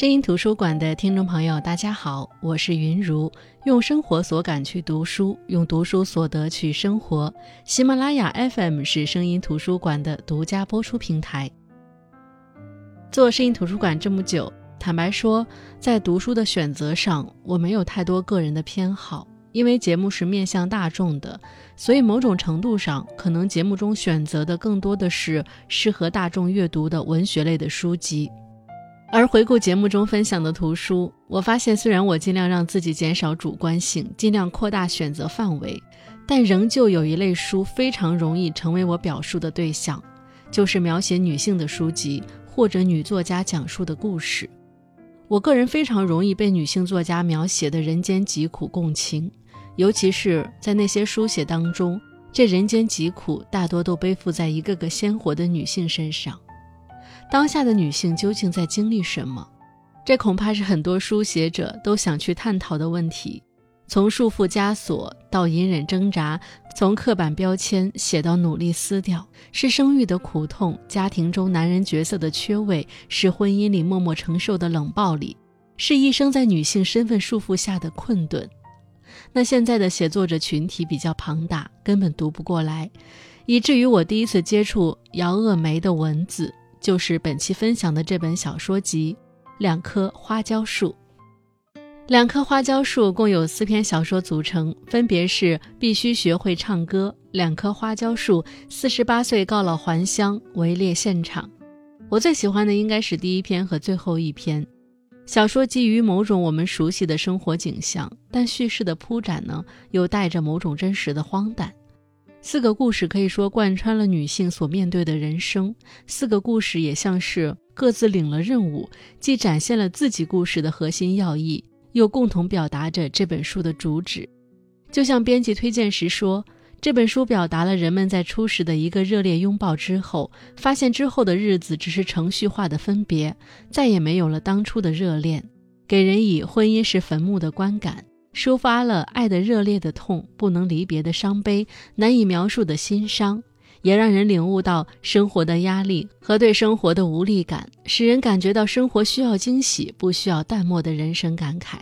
声音图书馆的听众朋友，大家好，我是云如，用生活所感去读书，用读书所得去生活。喜马拉雅 FM 是声音图书馆的独家播出平台。做声音图书馆这么久，坦白说，在读书的选择上，我没有太多个人的偏好，因为节目是面向大众的，所以某种程度上，可能节目中选择的更多的是适合大众阅读的文学类的书籍。而回顾节目中分享的图书，我发现虽然我尽量让自己减少主观性，尽量扩大选择范围，但仍旧有一类书非常容易成为我表述的对象，就是描写女性的书籍或者女作家讲述的故事。我个人非常容易被女性作家描写的人间疾苦共情，尤其是在那些书写当中，这人间疾苦大多都背负在一个个鲜活的女性身上。当下的女性究竟在经历什么？这恐怕是很多书写者都想去探讨的问题。从束缚枷锁到隐忍挣扎，从刻板标签写到努力撕掉，是生育的苦痛，家庭中男人角色的缺位，是婚姻里默默承受的冷暴力，是一生在女性身份束缚下的困顿。那现在的写作者群体比较庞大，根本读不过来，以至于我第一次接触姚鄂梅的文字。就是本期分享的这本小说集《两棵花椒树》。两棵花椒树共有四篇小说组成，分别是《必须学会唱歌》《两棵花椒树》《四十八岁告老还乡》《围猎现场》。我最喜欢的应该是第一篇和最后一篇。小说基于某种我们熟悉的生活景象，但叙事的铺展呢，又带着某种真实的荒诞。四个故事可以说贯穿了女性所面对的人生，四个故事也像是各自领了任务，既展现了自己故事的核心要义，又共同表达着这本书的主旨。就像编辑推荐时说，这本书表达了人们在初始的一个热烈拥抱之后，发现之后的日子只是程序化的分别，再也没有了当初的热恋，给人以婚姻是坟墓的观感。抒发了爱的热烈的痛，不能离别的伤悲，难以描述的心伤，也让人领悟到生活的压力和对生活的无力感，使人感觉到生活需要惊喜，不需要淡漠的人生感慨。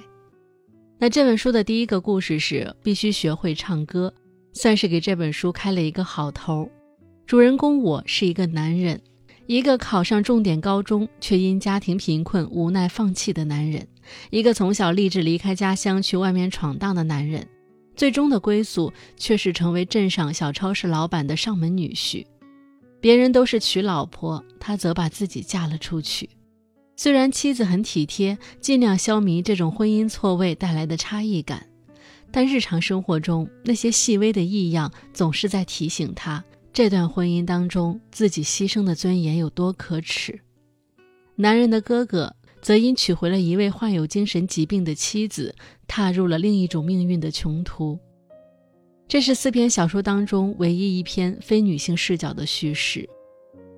那这本书的第一个故事是必须学会唱歌，算是给这本书开了一个好头。主人公我是一个男人。一个考上重点高中却因家庭贫困无奈放弃的男人，一个从小立志离开家乡去外面闯荡的男人，最终的归宿却是成为镇上小超市老板的上门女婿。别人都是娶老婆，他则把自己嫁了出去。虽然妻子很体贴，尽量消弭这种婚姻错位带来的差异感，但日常生活中那些细微的异样总是在提醒他。这段婚姻当中，自己牺牲的尊严有多可耻？男人的哥哥则因娶回了一位患有精神疾病的妻子，踏入了另一种命运的穷途。这是四篇小说当中唯一一篇非女性视角的叙事。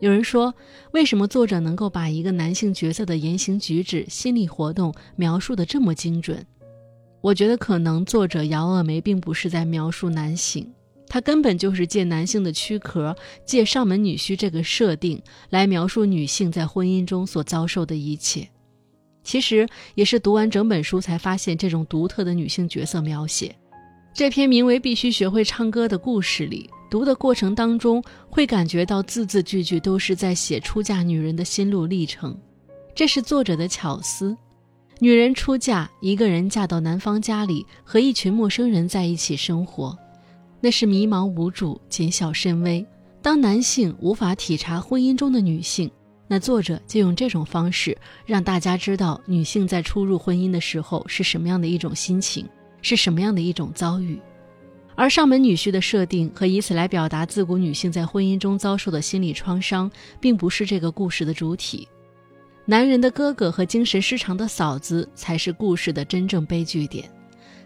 有人说，为什么作者能够把一个男性角色的言行举止、心理活动描述的这么精准？我觉得，可能作者姚鄂梅并不是在描述男性。他根本就是借男性的躯壳，借上门女婿这个设定来描述女性在婚姻中所遭受的一切。其实也是读完整本书才发现这种独特的女性角色描写。这篇名为《必须学会唱歌》的故事里，读的过程当中会感觉到字字句句都是在写出嫁女人的心路历程。这是作者的巧思：女人出嫁，一个人嫁到男方家里，和一群陌生人在一起生活。那是迷茫无助、谨小慎微。当男性无法体察婚姻中的女性，那作者就用这种方式让大家知道女性在初入婚姻的时候是什么样的一种心情，是什么样的一种遭遇。而上门女婿的设定和以此来表达自古女性在婚姻中遭受的心理创伤，并不是这个故事的主体。男人的哥哥和精神失常的嫂子才是故事的真正悲剧点。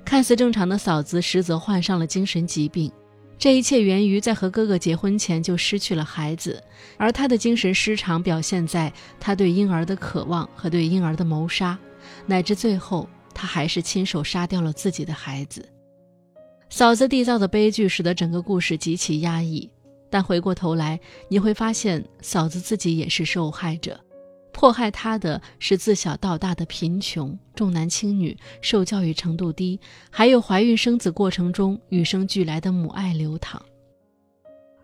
看似正常的嫂子，实则患上了精神疾病。这一切源于在和哥哥结婚前就失去了孩子，而她的精神失常表现在她对婴儿的渴望和对婴儿的谋杀，乃至最后她还是亲手杀掉了自己的孩子。嫂子缔造的悲剧使得整个故事极其压抑，但回过头来你会发现，嫂子自己也是受害者。迫害她的是自小到大的贫穷、重男轻女、受教育程度低，还有怀孕生子过程中与生俱来的母爱流淌。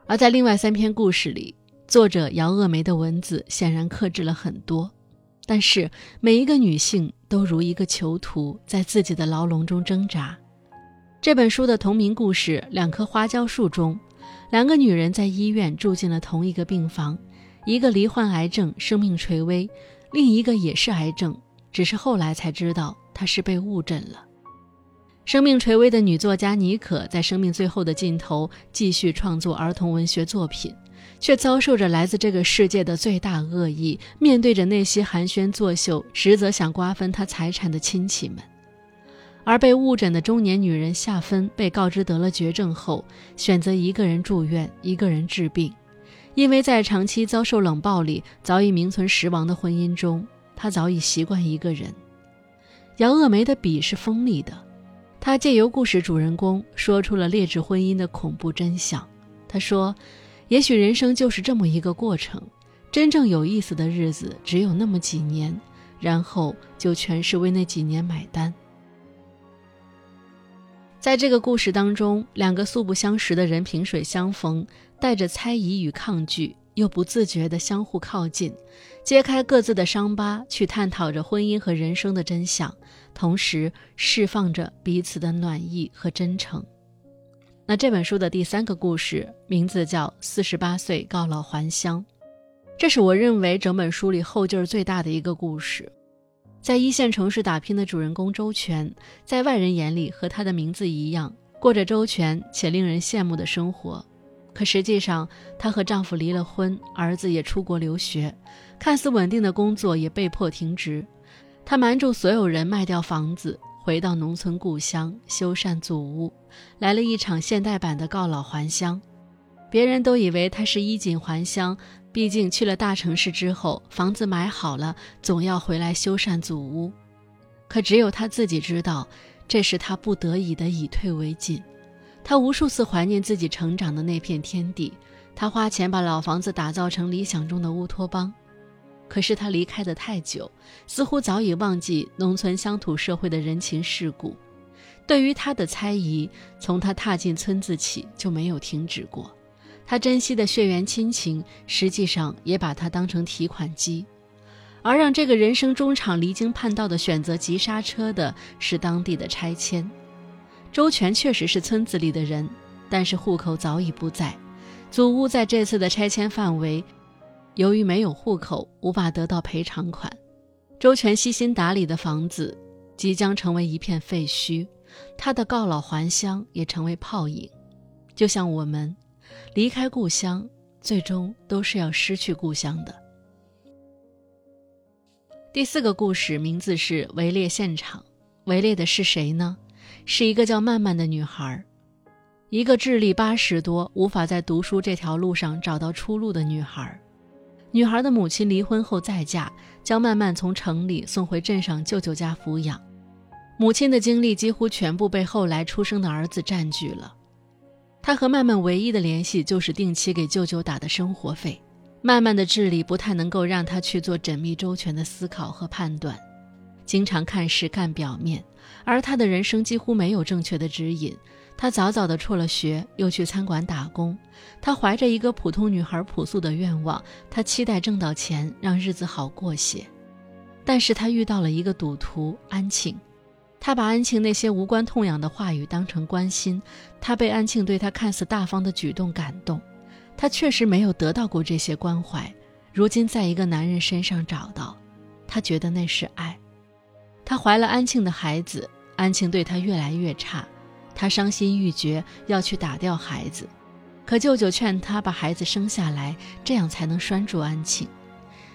而在另外三篇故事里，作者姚鄂梅的文字显然克制了很多，但是每一个女性都如一个囚徒，在自己的牢笼中挣扎。这本书的同名故事《两棵花椒树》中，两个女人在医院住进了同一个病房。一个罹患癌症，生命垂危；另一个也是癌症，只是后来才知道她是被误诊了。生命垂危的女作家妮可，在生命最后的尽头继续创作儿童文学作品，却遭受着来自这个世界的最大恶意。面对着那些寒暄作秀、实则想瓜分她财产的亲戚们，而被误诊的中年女人夏芬，被告知得了绝症后，选择一个人住院，一个人治病。因为在长期遭受冷暴力、早已名存实亡的婚姻中，他早已习惯一个人。姚鄂梅的笔是锋利的，她借由故事主人公说出了劣质婚姻的恐怖真相。她说：“也许人生就是这么一个过程，真正有意思的日子只有那么几年，然后就全是为那几年买单。”在这个故事当中，两个素不相识的人萍水相逢。带着猜疑与抗拒，又不自觉地相互靠近，揭开各自的伤疤，去探讨着婚姻和人生的真相，同时释放着彼此的暖意和真诚。那这本书的第三个故事名字叫《四十八岁告老还乡》，这是我认为整本书里后劲儿最大的一个故事。在一线城市打拼的主人公周全，在外人眼里和他的名字一样，过着周全且令人羡慕的生活。可实际上，她和丈夫离了婚，儿子也出国留学，看似稳定的工作也被迫停职。她瞒住所有人，卖掉房子，回到农村故乡修缮祖屋，来了一场现代版的告老还乡。别人都以为她是衣锦还乡，毕竟去了大城市之后，房子买好了，总要回来修缮祖屋。可只有她自己知道，这是她不得已的以退为进。他无数次怀念自己成长的那片天地，他花钱把老房子打造成理想中的乌托邦。可是他离开的太久，似乎早已忘记农村乡土社会的人情世故。对于他的猜疑，从他踏进村子起就没有停止过。他珍惜的血缘亲情，实际上也把他当成提款机。而让这个人生中场离经叛道的选择急刹车的，是当地的拆迁。周全确实是村子里的人，但是户口早已不在。祖屋在这次的拆迁范围，由于没有户口，无法得到赔偿款。周全悉心打理的房子即将成为一片废墟，他的告老还乡也成为泡影。就像我们离开故乡，最终都是要失去故乡的。第四个故事名字是围猎现场，围猎的是谁呢？是一个叫曼曼的女孩，一个智力八十多、无法在读书这条路上找到出路的女孩。女孩的母亲离婚后再嫁，将曼曼从城里送回镇上舅舅家抚养。母亲的精力几乎全部被后来出生的儿子占据了。她和曼曼唯一的联系就是定期给舅舅打的生活费。曼曼的智力不太能够让她去做缜密周全的思考和判断。经常看事干表面，而他的人生几乎没有正确的指引。他早早的辍了学，又去餐馆打工。他怀着一个普通女孩朴素的愿望，他期待挣到钱，让日子好过些。但是他遇到了一个赌徒安庆，他把安庆那些无关痛痒的话语当成关心。他被安庆对他看似大方的举动感动。他确实没有得到过这些关怀，如今在一个男人身上找到，他觉得那是爱。她怀了安庆的孩子，安庆对她越来越差，她伤心欲绝，要去打掉孩子。可舅舅劝她把孩子生下来，这样才能拴住安庆。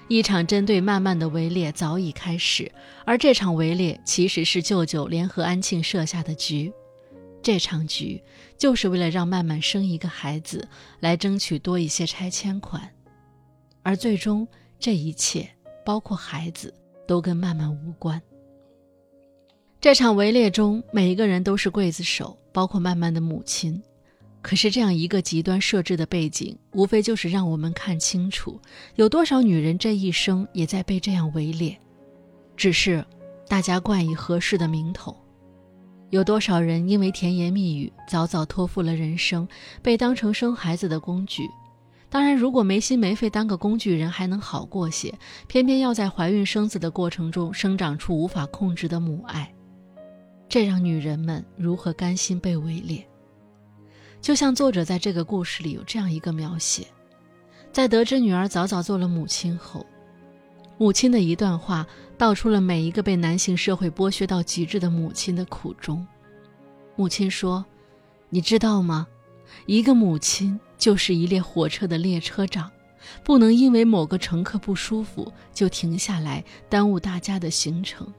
一场针对曼曼的围猎早已开始，而这场围猎其实是舅舅联合安庆设下的局。这场局就是为了让曼曼生一个孩子，来争取多一些拆迁款。而最终，这一切，包括孩子，都跟曼曼无关。这场围猎中，每一个人都是刽子手，包括曼曼的母亲。可是这样一个极端设置的背景，无非就是让我们看清楚，有多少女人这一生也在被这样围猎，只是大家冠以合适的名头。有多少人因为甜言蜜语早早托付了人生，被当成生孩子的工具？当然，如果没心没肺当个工具人还能好过些，偏偏要在怀孕生子的过程中生长出无法控制的母爱，这让女人们如何甘心被围猎？就像作者在这个故事里有这样一个描写，在得知女儿早早做了母亲后，母亲的一段话道出了每一个被男性社会剥削到极致的母亲的苦衷。母亲说：“你知道吗？一个母亲就是一列火车的列车长，不能因为某个乘客不舒服就停下来耽误大家的行程。”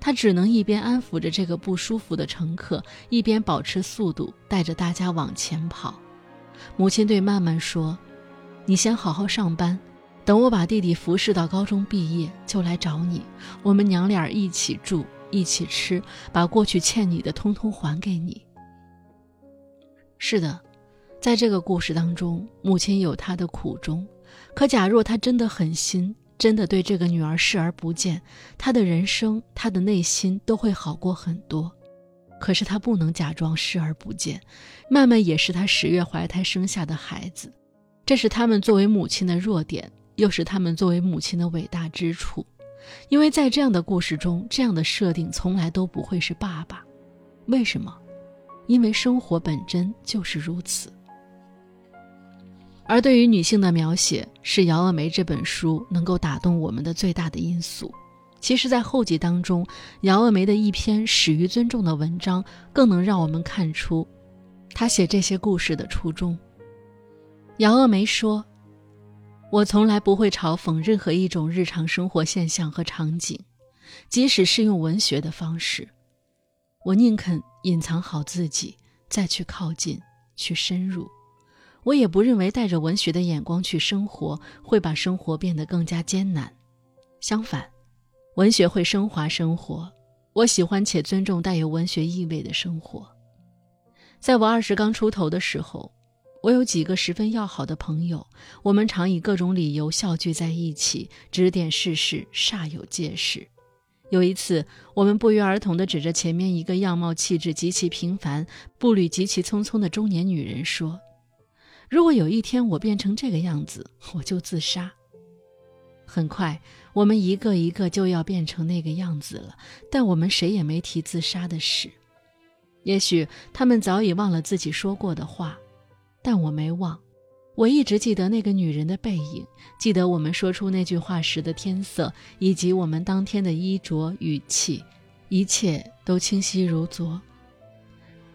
他只能一边安抚着这个不舒服的乘客，一边保持速度，带着大家往前跑。母亲对曼曼说：“你先好好上班，等我把弟弟服侍到高中毕业，就来找你。我们娘俩一起住，一起吃，把过去欠你的通通还给你。”是的，在这个故事当中，母亲有她的苦衷。可假若她真的狠心，真的对这个女儿视而不见，她的人生，她的内心都会好过很多。可是她不能假装视而不见，曼曼也是她十月怀胎生下的孩子，这是他们作为母亲的弱点，又是他们作为母亲的伟大之处。因为在这样的故事中，这样的设定从来都不会是爸爸。为什么？因为生活本真就是如此。而对于女性的描写，是姚娥梅这本书能够打动我们的最大的因素。其实，在后记当中，姚娥梅的一篇始于尊重的文章，更能让我们看出她写这些故事的初衷。姚娥梅说：“我从来不会嘲讽任何一种日常生活现象和场景，即使是用文学的方式，我宁肯隐藏好自己，再去靠近，去深入。”我也不认为带着文学的眼光去生活会把生活变得更加艰难，相反，文学会升华生活。我喜欢且尊重带有文学意味的生活。在我二十刚出头的时候，我有几个十分要好的朋友，我们常以各种理由笑聚在一起，指点世事，煞有介事。有一次，我们不约而同地指着前面一个样貌气质极其平凡、步履极其匆匆的中年女人说。如果有一天我变成这个样子，我就自杀。很快，我们一个一个就要变成那个样子了，但我们谁也没提自杀的事。也许他们早已忘了自己说过的话，但我没忘。我一直记得那个女人的背影，记得我们说出那句话时的天色，以及我们当天的衣着语气，一切都清晰如昨。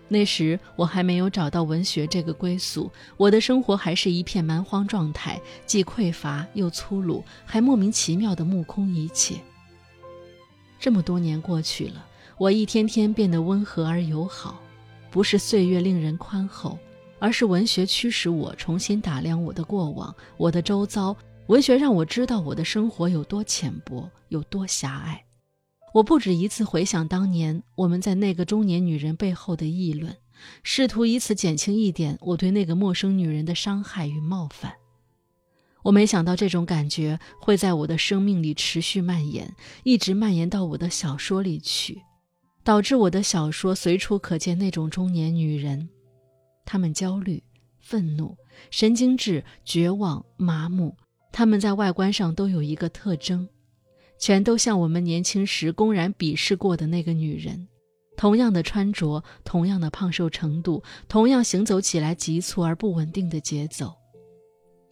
那时我还没有找到文学这个归宿，我的生活还是一片蛮荒状态，既匮乏又粗鲁，还莫名其妙的目空一切。这么多年过去了，我一天天变得温和而友好，不是岁月令人宽厚，而是文学驱使我重新打量我的过往，我的周遭。文学让我知道我的生活有多浅薄，有多狭隘。我不止一次回想当年我们在那个中年女人背后的议论，试图以此减轻一点我对那个陌生女人的伤害与冒犯。我没想到这种感觉会在我的生命里持续蔓延，一直蔓延到我的小说里去，导致我的小说随处可见那种中年女人，她们焦虑、愤怒、神经质、绝望、麻木，她们在外观上都有一个特征。全都像我们年轻时公然鄙视过的那个女人，同样的穿着，同样的胖瘦程度，同样行走起来急促而不稳定的节奏。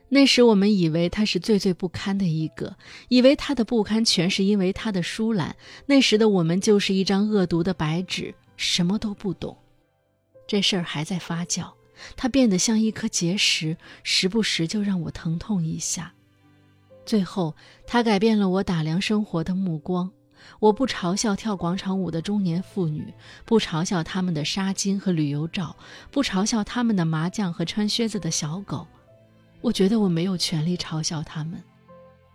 那时我们以为她是最最不堪的一个，以为她的不堪全是因为她的疏懒。那时的我们就是一张恶毒的白纸，什么都不懂。这事儿还在发酵，它变得像一颗结石，时不时就让我疼痛一下。最后，他改变了我打量生活的目光。我不嘲笑跳广场舞的中年妇女，不嘲笑他们的纱巾和旅游照，不嘲笑他们的麻将和穿靴子的小狗。我觉得我没有权利嘲笑他们。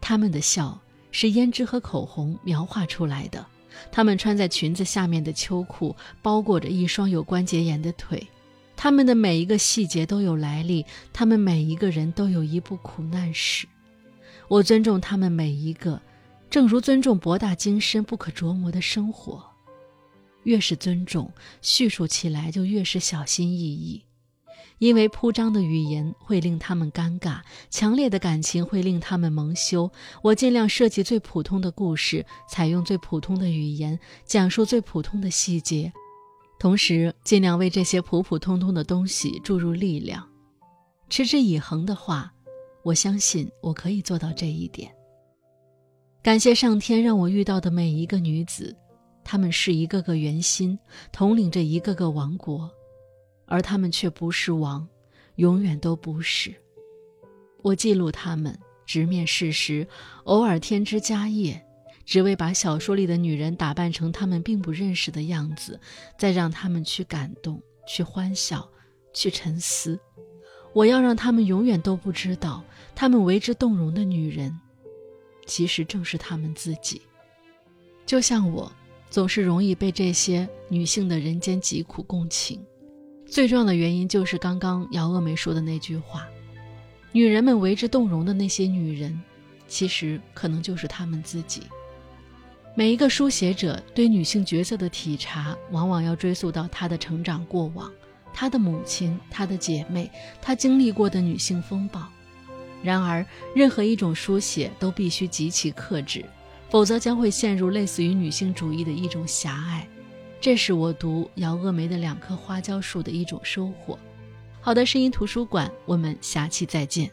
他们的笑是胭脂和口红描画出来的。他们穿在裙子下面的秋裤，包裹着一双有关节炎的腿。他们的每一个细节都有来历，他们每一个人都有一部苦难史。我尊重他们每一个，正如尊重博大精深、不可琢磨的生活。越是尊重，叙述起来就越是小心翼翼，因为铺张的语言会令他们尴尬，强烈的感情会令他们蒙羞。我尽量设计最普通的故事，采用最普通的语言，讲述最普通的细节，同时尽量为这些普普通通的东西注入力量。持之以恒的话，我相信我可以做到这一点。感谢上天让我遇到的每一个女子。她们是一个个圆心，统领着一个个王国，而她们却不是王，永远都不是。我记录她们，直面事实，偶尔添枝加叶，只为把小说里的女人打扮成他们并不认识的样子，再让他们去感动，去欢笑，去沉思。我要让他们永远都不知道，他们为之动容的女人，其实正是他们自己。就像我。总是容易被这些女性的人间疾苦共情，最重要的原因就是刚刚姚娥梅说的那句话：女人们为之动容的那些女人，其实可能就是她们自己。每一个书写者对女性角色的体察，往往要追溯到她的成长过往，她的母亲，她的姐妹，她经历过的女性风暴。然而，任何一种书写都必须极其克制。否则将会陷入类似于女性主义的一种狭隘，这是我读姚鄂梅的《两棵花椒树》的一种收获。好的，声音图书馆，我们下期再见。